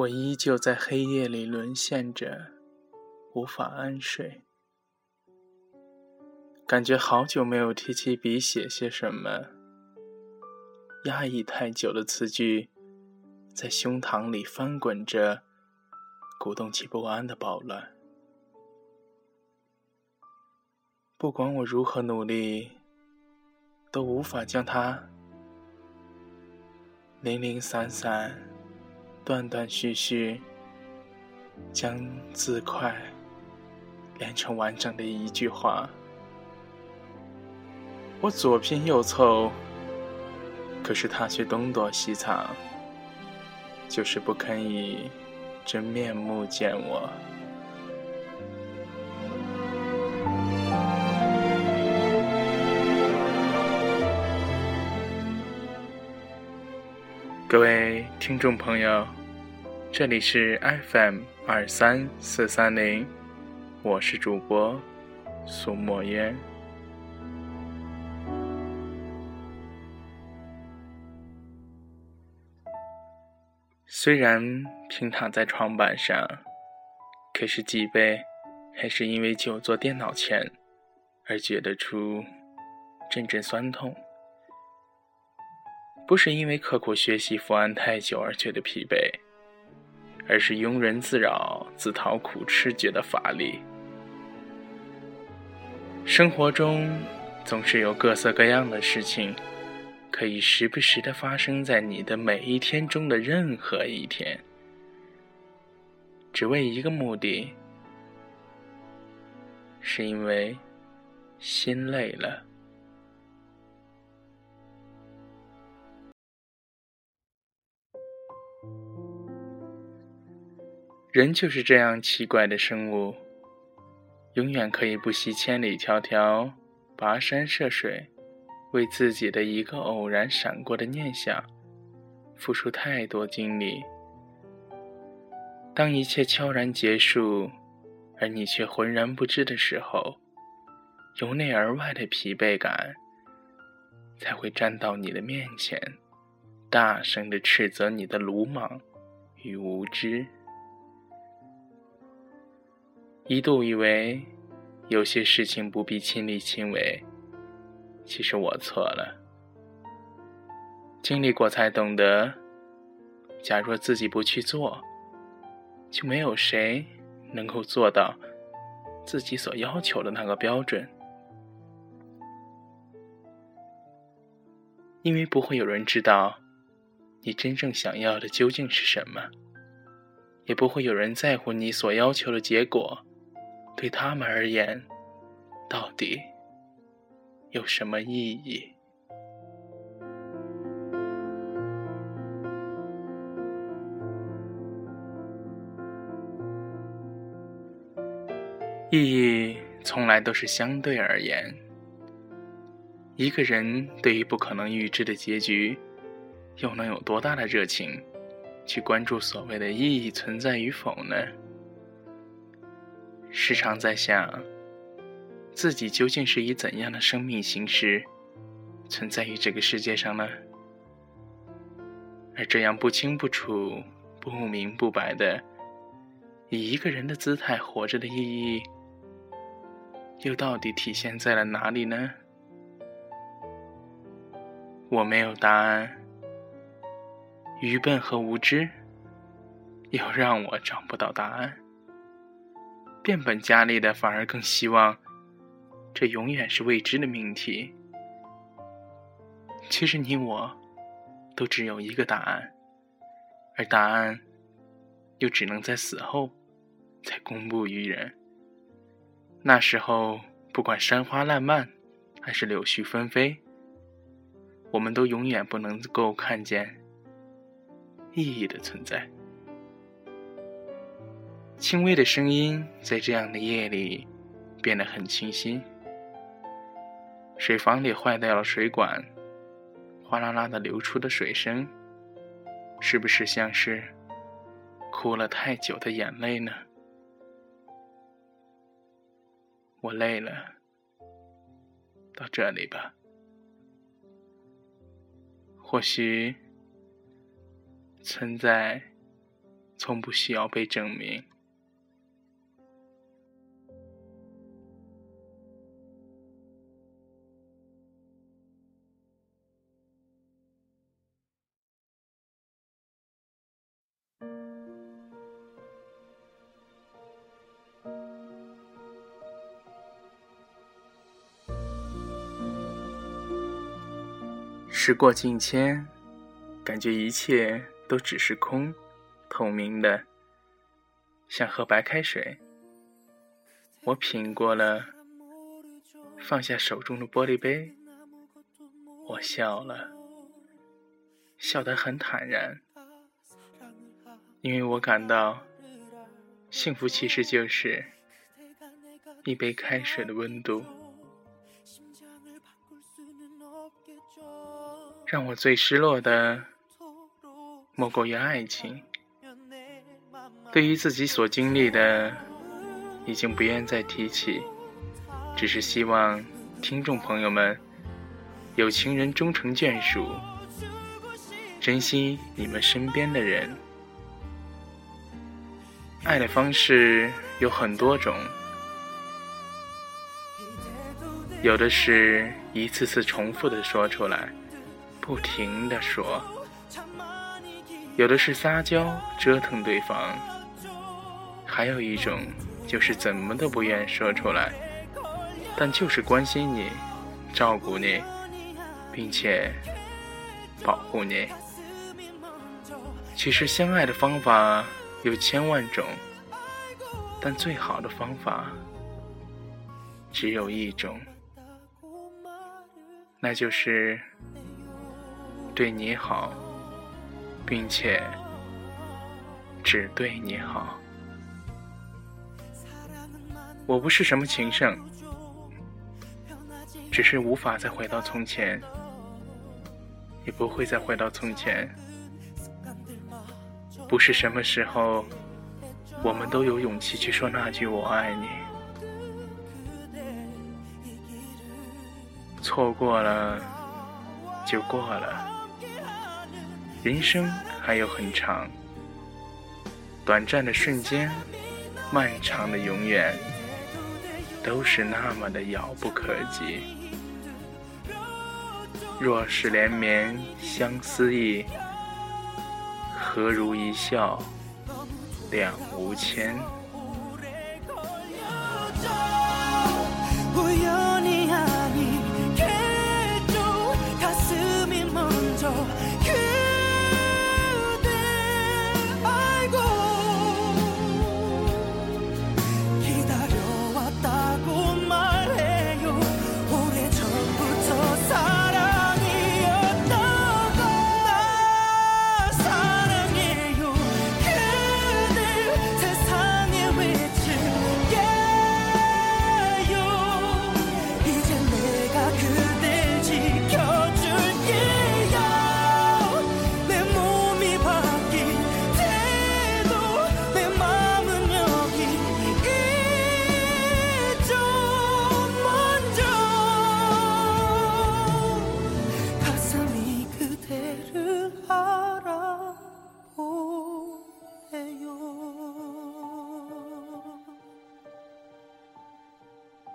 我依旧在黑夜里沦陷着，无法安睡。感觉好久没有提起笔写些什么，压抑太久的词句，在胸膛里翻滚着，鼓动起不安的暴乱。不管我如何努力，都无法将它零零散散、断断续续，将字块连成完整的一句话。我左拼右凑，可是他却东躲西藏，就是不肯以真面目见我。各位听众朋友，这里是 FM 二三四三零，我是主播苏墨烟。虽然平躺在床板上，可是脊背还是因为久坐电脑前而觉得出阵阵酸痛。不是因为刻苦学习伏案太久而觉得疲惫，而是庸人自扰、自讨苦吃，觉得乏力。生活中总是有各色各样的事情。可以时不时的发生在你的每一天中的任何一天，只为一个目的，是因为心累了。人就是这样奇怪的生物，永远可以不惜千里迢迢，跋山涉水。为自己的一个偶然闪过的念想，付出太多精力。当一切悄然结束，而你却浑然不知的时候，由内而外的疲惫感才会站到你的面前，大声的斥责你的鲁莽与无知。一度以为有些事情不必亲力亲为。其实我错了，经历过才懂得，假若自己不去做，就没有谁能够做到自己所要求的那个标准，因为不会有人知道你真正想要的究竟是什么，也不会有人在乎你所要求的结果，对他们而言，到底。有什么意义？意义从来都是相对而言。一个人对于不可能预知的结局，又能有多大的热情，去关注所谓的意义存在与否呢？时常在想。自己究竟是以怎样的生命形式存在于这个世界上呢？而这样不清不楚、不明不白的以一个人的姿态活着的意义，又到底体现在了哪里呢？我没有答案，愚笨和无知又让我找不到答案，变本加厉的反而更希望。这永远是未知的命题。其实你我，都只有一个答案，而答案，又只能在死后，才公布于人。那时候，不管山花烂漫，还是柳絮纷飞，我们都永远不能够看见意义的存在。轻微的声音在这样的夜里，变得很清新。水房里坏掉了水管，哗啦啦的流出的水声，是不是像是哭了太久的眼泪呢？我累了，到这里吧。或许存在从不需要被证明。时过境迁，感觉一切都只是空，透明的，像喝白开水。我品过了，放下手中的玻璃杯，我笑了，笑得很坦然，因为我感到，幸福其实就是一杯开水的温度。让我最失落的，莫过于爱情。对于自己所经历的，已经不愿再提起，只是希望听众朋友们，有情人终成眷属，珍惜你们身边的人。爱的方式有很多种，有的是一次次重复的说出来。不停的说，有的是撒娇折腾对方，还有一种就是怎么都不愿说出来，但就是关心你、照顾你，并且保护你。其实相爱的方法有千万种，但最好的方法只有一种，那就是。对你好，并且只对你好。我不是什么情圣，只是无法再回到从前，也不会再回到从前。不是什么时候，我们都有勇气去说那句“我爱你”。错过了，就过了。人生还有很长，短暂的瞬间，漫长的永远，都是那么的遥不可及。若是连绵相思意，何如一笑两无牵？